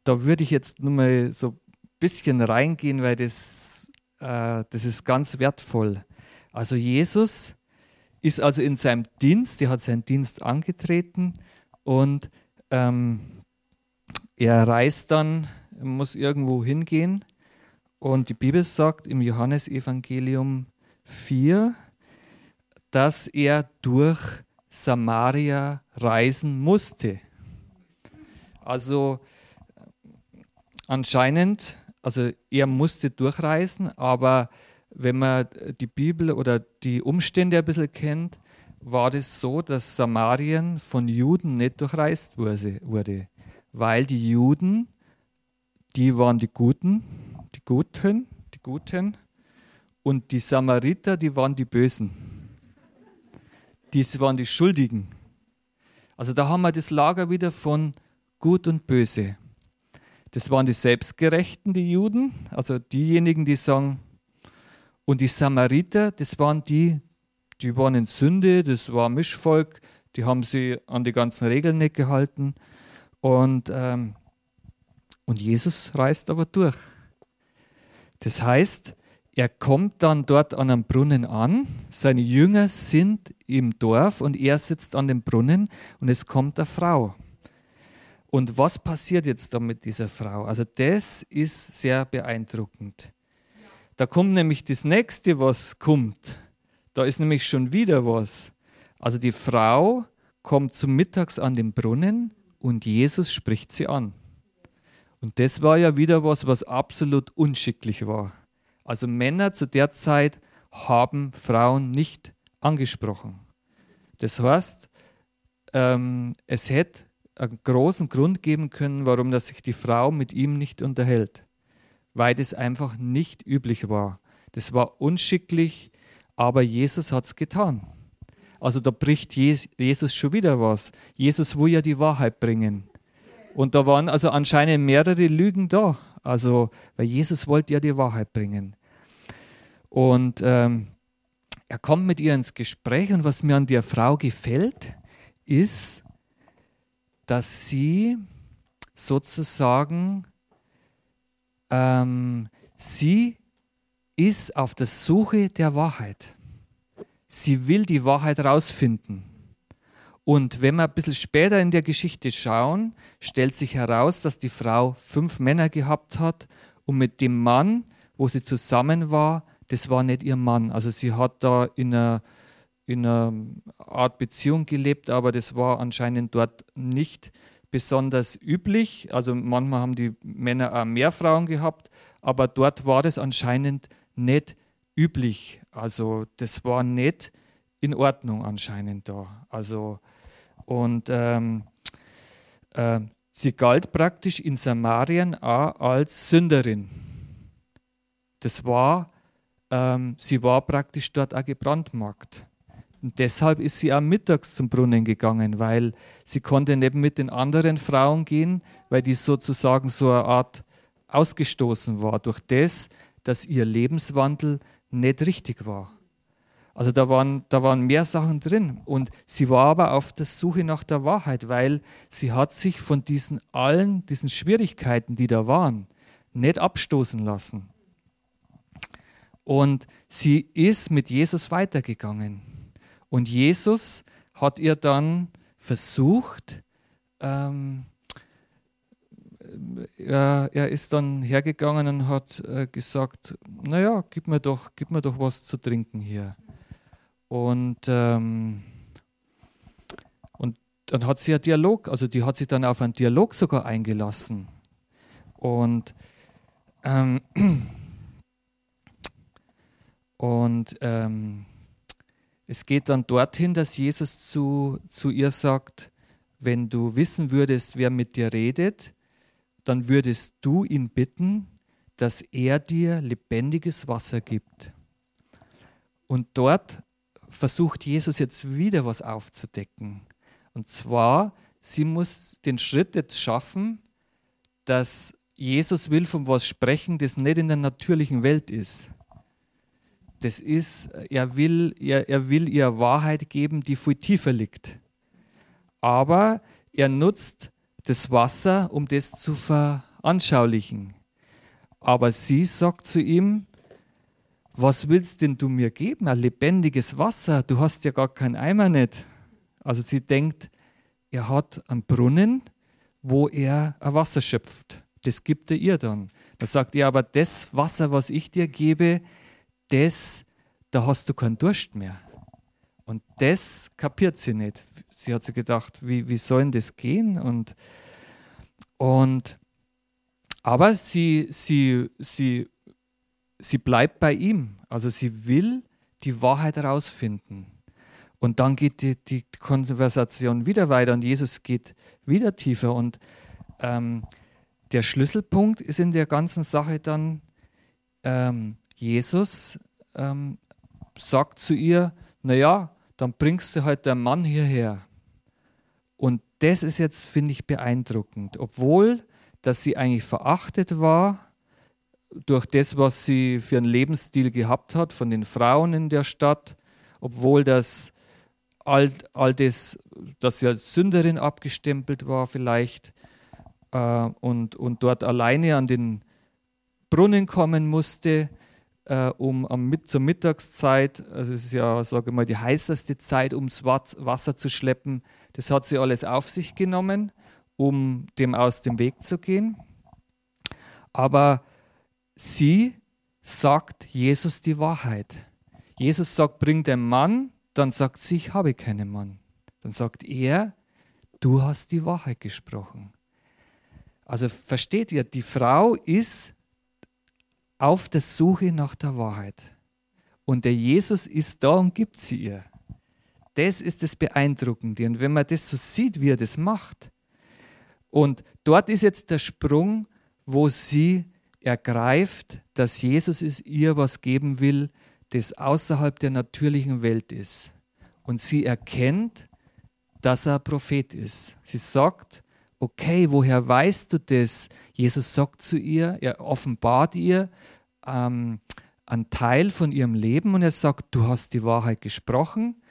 da würde ich jetzt nur mal so ein bisschen reingehen, weil das, äh, das ist ganz wertvoll. Also Jesus ist also in seinem Dienst, er hat seinen Dienst angetreten und ähm, er reist dann, muss irgendwo hingehen und die Bibel sagt im Johannesevangelium 4, dass er durch Samaria reisen musste. Also anscheinend, also er musste durchreisen, aber wenn man die Bibel oder die Umstände ein bisschen kennt, war das so, dass Samarien von Juden nicht durchreist wurde, weil die Juden, die waren die Guten, die Guten, die Guten, und die Samariter, die waren die Bösen. Die waren die Schuldigen. Also da haben wir das Lager wieder von Gut und Böse. Das waren die Selbstgerechten, die Juden, also diejenigen, die sagen, und die Samariter, das waren die, die waren in Sünde, das war Mischvolk, die haben sie an die ganzen Regeln nicht gehalten. Und, ähm, und Jesus reist aber durch. Das heißt, er kommt dann dort an einem Brunnen an, seine Jünger sind im Dorf und er sitzt an dem Brunnen und es kommt eine Frau. Und was passiert jetzt da mit dieser Frau? Also das ist sehr beeindruckend. Da kommt nämlich das nächste, was kommt. Da ist nämlich schon wieder was. Also die Frau kommt zum Mittags an den Brunnen und Jesus spricht sie an. Und das war ja wieder was, was absolut unschicklich war. Also Männer zu der Zeit haben Frauen nicht angesprochen. Das heißt, ähm, es hätte einen großen Grund geben können, warum dass sich die Frau mit ihm nicht unterhält weil das einfach nicht üblich war. Das war unschicklich, aber Jesus hat es getan. Also da bricht Jesus schon wieder was. Jesus will ja die Wahrheit bringen. Und da waren also anscheinend mehrere Lügen da. Also, weil Jesus wollte ja die Wahrheit bringen. Und ähm, er kommt mit ihr ins Gespräch und was mir an der Frau gefällt, ist, dass sie sozusagen ähm, sie ist auf der Suche der Wahrheit. Sie will die Wahrheit rausfinden. Und wenn wir ein bisschen später in der Geschichte schauen, stellt sich heraus, dass die Frau fünf Männer gehabt hat und mit dem Mann, wo sie zusammen war, das war nicht ihr Mann. Also sie hat da in einer, in einer Art Beziehung gelebt, aber das war anscheinend dort nicht besonders üblich. Also manchmal haben die Männer auch mehr Frauen gehabt, aber dort war das anscheinend nicht üblich. Also das war nicht in Ordnung anscheinend da. Also und ähm, äh, sie galt praktisch in Samarien auch als Sünderin. Das war, ähm, sie war praktisch dort auch gebrandmarkt. Und deshalb ist sie am mittags zum Brunnen gegangen, weil sie konnte nicht mit den anderen Frauen gehen, weil die sozusagen so eine Art ausgestoßen war durch das, dass ihr Lebenswandel nicht richtig war. Also da waren, da waren mehr Sachen drin. Und sie war aber auf der Suche nach der Wahrheit, weil sie hat sich von diesen allen, diesen Schwierigkeiten, die da waren, nicht abstoßen lassen. Und sie ist mit Jesus weitergegangen. Und Jesus hat ihr dann versucht, ähm, er, er, ist dann hergegangen und hat äh, gesagt, naja, gib mir, doch, gib mir doch was zu trinken hier. Und, ähm, und dann hat sie einen Dialog, also die hat sich dann auf einen Dialog sogar eingelassen. Und, ähm, und ähm, es geht dann dorthin, dass Jesus zu, zu ihr sagt, wenn du wissen würdest, wer mit dir redet, dann würdest du ihn bitten, dass er dir lebendiges Wasser gibt. Und dort versucht Jesus jetzt wieder was aufzudecken. Und zwar, sie muss den Schritt jetzt schaffen, dass Jesus will von was sprechen, das nicht in der natürlichen Welt ist. Das ist, er will, er, er will ihr Wahrheit geben, die viel tiefer liegt. Aber er nutzt das Wasser, um das zu veranschaulichen. Aber sie sagt zu ihm, was willst denn du mir geben? Ein lebendiges Wasser, du hast ja gar keinen Eimer nicht. Also sie denkt, er hat einen Brunnen, wo er ein Wasser schöpft. Das gibt er ihr dann. Da sagt er, aber das Wasser, was ich dir gebe, das, da hast du keinen Durst mehr. Und das kapiert sie nicht. Sie hat sich gedacht, wie, wie soll denn das gehen? Und, und aber sie, sie, sie, sie bleibt bei ihm. Also sie will die Wahrheit herausfinden. Und dann geht die, die Konversation wieder weiter und Jesus geht wieder tiefer. Und ähm, der Schlüsselpunkt ist in der ganzen Sache dann, ähm, Jesus ähm, sagt zu ihr, naja, dann bringst du halt den Mann hierher. Und das ist jetzt, finde ich, beeindruckend. Obwohl, dass sie eigentlich verachtet war durch das, was sie für einen Lebensstil gehabt hat von den Frauen in der Stadt, obwohl das all, all das, dass sie als Sünderin abgestempelt war vielleicht äh, und, und dort alleine an den Brunnen kommen musste, äh, um am, zur Mittagszeit, also es ist ja, sage mal, die heißeste Zeit, ums Wasser zu schleppen, das hat sie alles auf sich genommen, um dem aus dem Weg zu gehen. Aber sie sagt Jesus die Wahrheit. Jesus sagt, bring den Mann, dann sagt sie, ich habe keinen Mann. Dann sagt er, du hast die Wahrheit gesprochen. Also versteht ihr, die Frau ist auf der Suche nach der Wahrheit. Und der Jesus ist da und gibt sie ihr. Das ist das Beeindruckende. Und wenn man das so sieht, wie er das macht, und dort ist jetzt der Sprung, wo sie ergreift, dass Jesus es ihr was geben will, das außerhalb der natürlichen Welt ist. Und sie erkennt, dass er Prophet ist. Sie sagt, okay, woher weißt du das? Jesus sagt zu ihr, er offenbart ihr ähm, einen Teil von ihrem Leben und er sagt, du hast die Wahrheit gesprochen,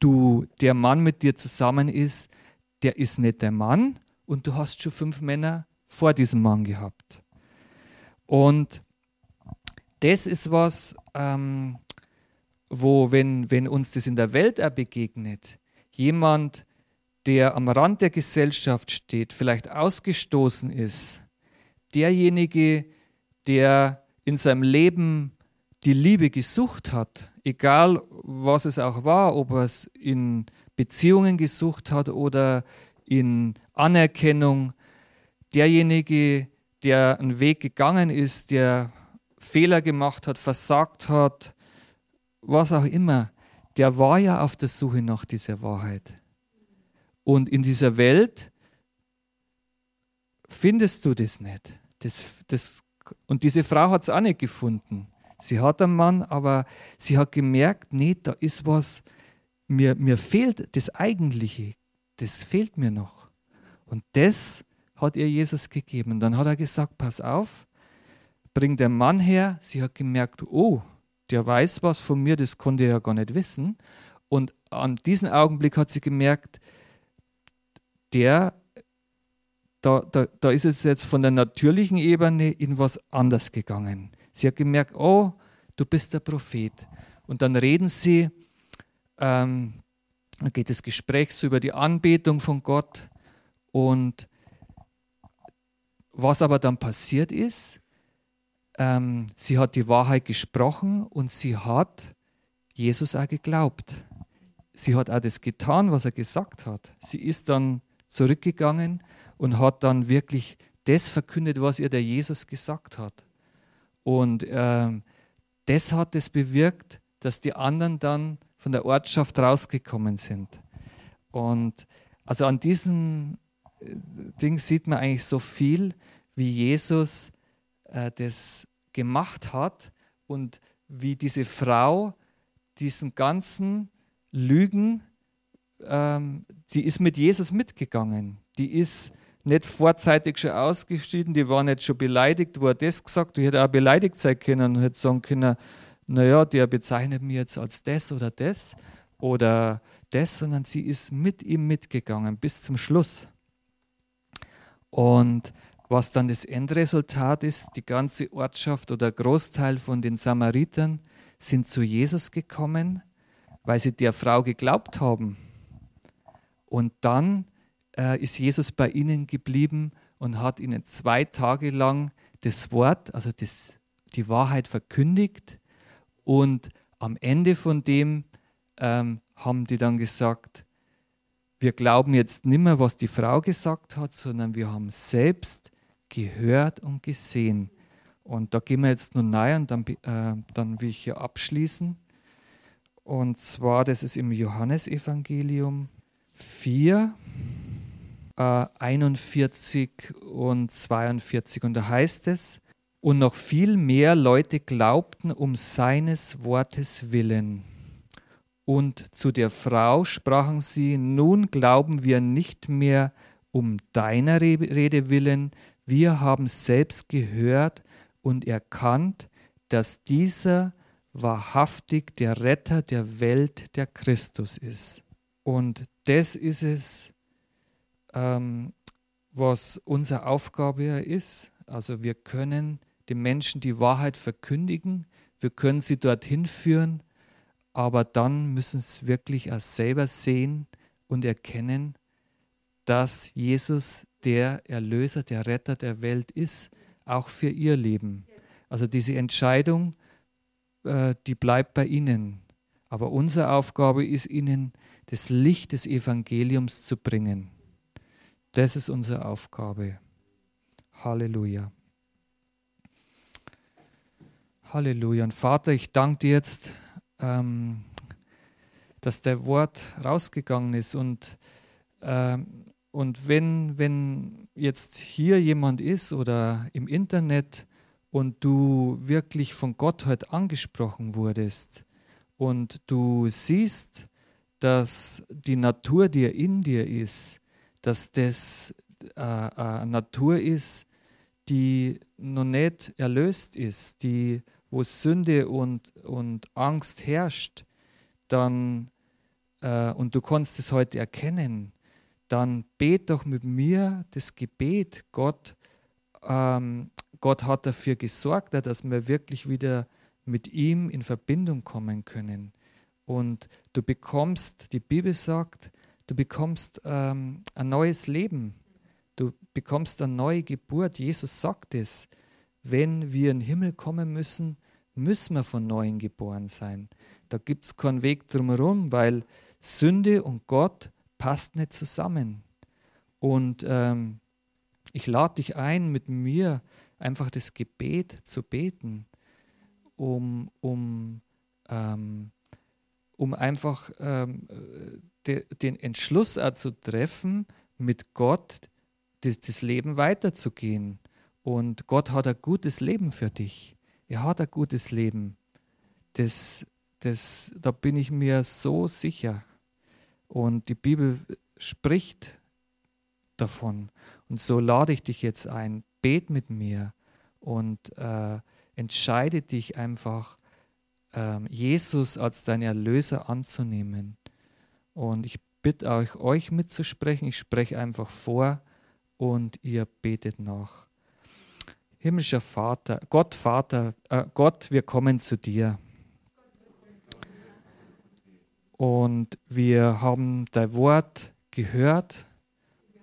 du, der Mann mit dir zusammen ist, der ist nicht der Mann und du hast schon fünf Männer vor diesem Mann gehabt. Und das ist was, ähm, wo, wenn, wenn uns das in der Welt begegnet, jemand, der am Rand der Gesellschaft steht, vielleicht ausgestoßen ist, derjenige, der in seinem Leben die Liebe gesucht hat, egal was es auch war, ob er es in Beziehungen gesucht hat oder in Anerkennung, derjenige, der einen Weg gegangen ist, der Fehler gemacht hat, versagt hat, was auch immer, der war ja auf der Suche nach dieser Wahrheit. Und in dieser Welt findest du das nicht. Das, das, und diese Frau hat es auch nicht gefunden. Sie hat einen Mann, aber sie hat gemerkt, nee, da ist was, mir, mir fehlt das Eigentliche, das fehlt mir noch. Und das hat ihr Jesus gegeben. Und dann hat er gesagt, pass auf, bring den Mann her. Sie hat gemerkt, oh, der weiß was von mir, das konnte er ja gar nicht wissen. Und an diesem Augenblick hat sie gemerkt, der, da, da, da ist es jetzt von der natürlichen Ebene in was anders gegangen. Sie hat gemerkt, oh, du bist der Prophet. Und dann reden sie, ähm, dann geht das Gespräch so über die Anbetung von Gott. Und was aber dann passiert ist, ähm, sie hat die Wahrheit gesprochen und sie hat Jesus auch geglaubt. Sie hat auch das getan, was er gesagt hat. Sie ist dann zurückgegangen und hat dann wirklich das verkündet, was ihr der Jesus gesagt hat. Und ähm, das hat es bewirkt, dass die anderen dann von der Ortschaft rausgekommen sind. Und also an diesem äh, Ding sieht man eigentlich so viel, wie Jesus äh, das gemacht hat und wie diese Frau diesen ganzen Lügen, ähm, die ist mit Jesus mitgegangen. Die ist nicht vorzeitig schon ausgeschieden, die war nicht schon beleidigt, wo er das gesagt. Die hätte auch beleidigt sein können und hätte sagen können, naja, der bezeichnet mich jetzt als das oder das oder das, sondern sie ist mit ihm mitgegangen bis zum Schluss. Und was dann das Endresultat ist, die ganze Ortschaft oder Großteil von den Samaritern sind zu Jesus gekommen, weil sie der Frau geglaubt haben. Und dann äh, ist Jesus bei ihnen geblieben und hat ihnen zwei Tage lang das Wort, also das, die Wahrheit verkündigt. Und am Ende von dem ähm, haben die dann gesagt, wir glauben jetzt nicht mehr, was die Frau gesagt hat, sondern wir haben selbst gehört und gesehen. Und da gehen wir jetzt nur nahe und dann, äh, dann will ich hier abschließen. Und zwar, das ist im Johannesevangelium 4, äh, 41 und 42. Und da heißt es, und noch viel mehr Leute glaubten um seines Wortes willen. Und zu der Frau sprachen sie, nun glauben wir nicht mehr um deiner Rede willen, wir haben selbst gehört und erkannt, dass dieser wahrhaftig der Retter der Welt, der Christus ist. Und das ist es, ähm, was unsere Aufgabe ist. Also wir können den Menschen die Wahrheit verkündigen, wir können sie dorthin führen, aber dann müssen sie wirklich auch selber sehen und erkennen, dass Jesus der Erlöser, der Retter der Welt ist, auch für ihr Leben. Also diese Entscheidung, äh, die bleibt bei ihnen. Aber unsere Aufgabe ist ihnen, das Licht des Evangeliums zu bringen. Das ist unsere Aufgabe. Halleluja. Halleluja. Und Vater, ich danke dir jetzt, ähm, dass der Wort rausgegangen ist. Und, ähm, und wenn, wenn jetzt hier jemand ist oder im Internet und du wirklich von Gott heute angesprochen wurdest und du siehst, dass die Natur, die in dir ist, dass das äh, eine Natur ist, die noch nicht erlöst ist, die wo Sünde und, und Angst herrscht, dann, äh, und du kannst es heute erkennen, dann bet doch mit mir das Gebet. Gott, ähm, Gott hat dafür gesorgt, dass wir wirklich wieder mit ihm in Verbindung kommen können. Und du bekommst, die Bibel sagt, du bekommst ähm, ein neues Leben. Du bekommst eine neue Geburt. Jesus sagt es. Wenn wir in den Himmel kommen müssen, müssen wir von neuem geboren sein. Da gibt es keinen Weg drumherum, weil Sünde und Gott passt nicht zusammen. Und ähm, ich lade dich ein, mit mir einfach das Gebet zu beten, um, um, ähm, um einfach ähm, de, den Entschluss auch zu treffen, mit Gott das, das Leben weiterzugehen. Und Gott hat ein gutes Leben für dich er hat ein gutes Leben. Das, das, da bin ich mir so sicher. Und die Bibel spricht davon. Und so lade ich dich jetzt ein, bet mit mir und äh, entscheide dich einfach, äh, Jesus als dein Erlöser anzunehmen. Und ich bitte euch, euch mitzusprechen. Ich spreche einfach vor und ihr betet nach. Himmlischer Vater, Gott Vater, äh, Gott, wir kommen zu dir. Und wir haben dein Wort gehört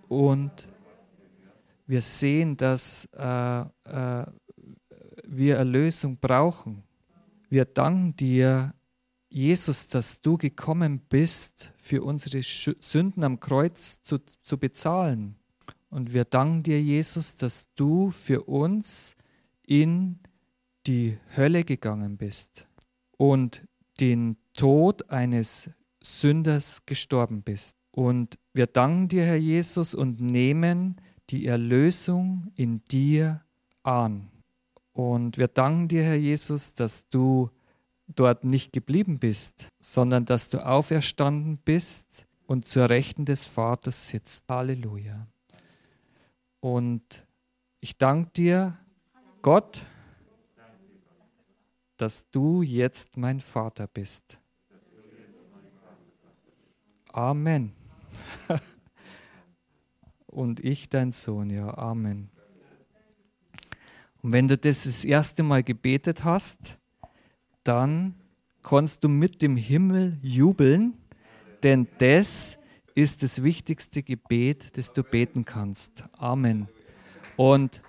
und wir sehen, dass äh, äh, wir Erlösung brauchen. Wir danken dir, Jesus, dass du gekommen bist, für unsere Sünden am Kreuz zu, zu bezahlen. Und wir danken dir, Jesus, dass du für uns in die Hölle gegangen bist und den Tod eines Sünders gestorben bist. Und wir danken dir, Herr Jesus, und nehmen die Erlösung in dir an. Und wir danken dir, Herr Jesus, dass du dort nicht geblieben bist, sondern dass du auferstanden bist und zur Rechten des Vaters sitzt. Halleluja. Und ich danke dir, Gott, dass du jetzt mein Vater bist. Amen. Und ich dein Sohn, ja, Amen. Und wenn du das das erste Mal gebetet hast, dann kannst du mit dem Himmel jubeln, denn das ist das wichtigste Gebet, das du beten kannst. Amen. Und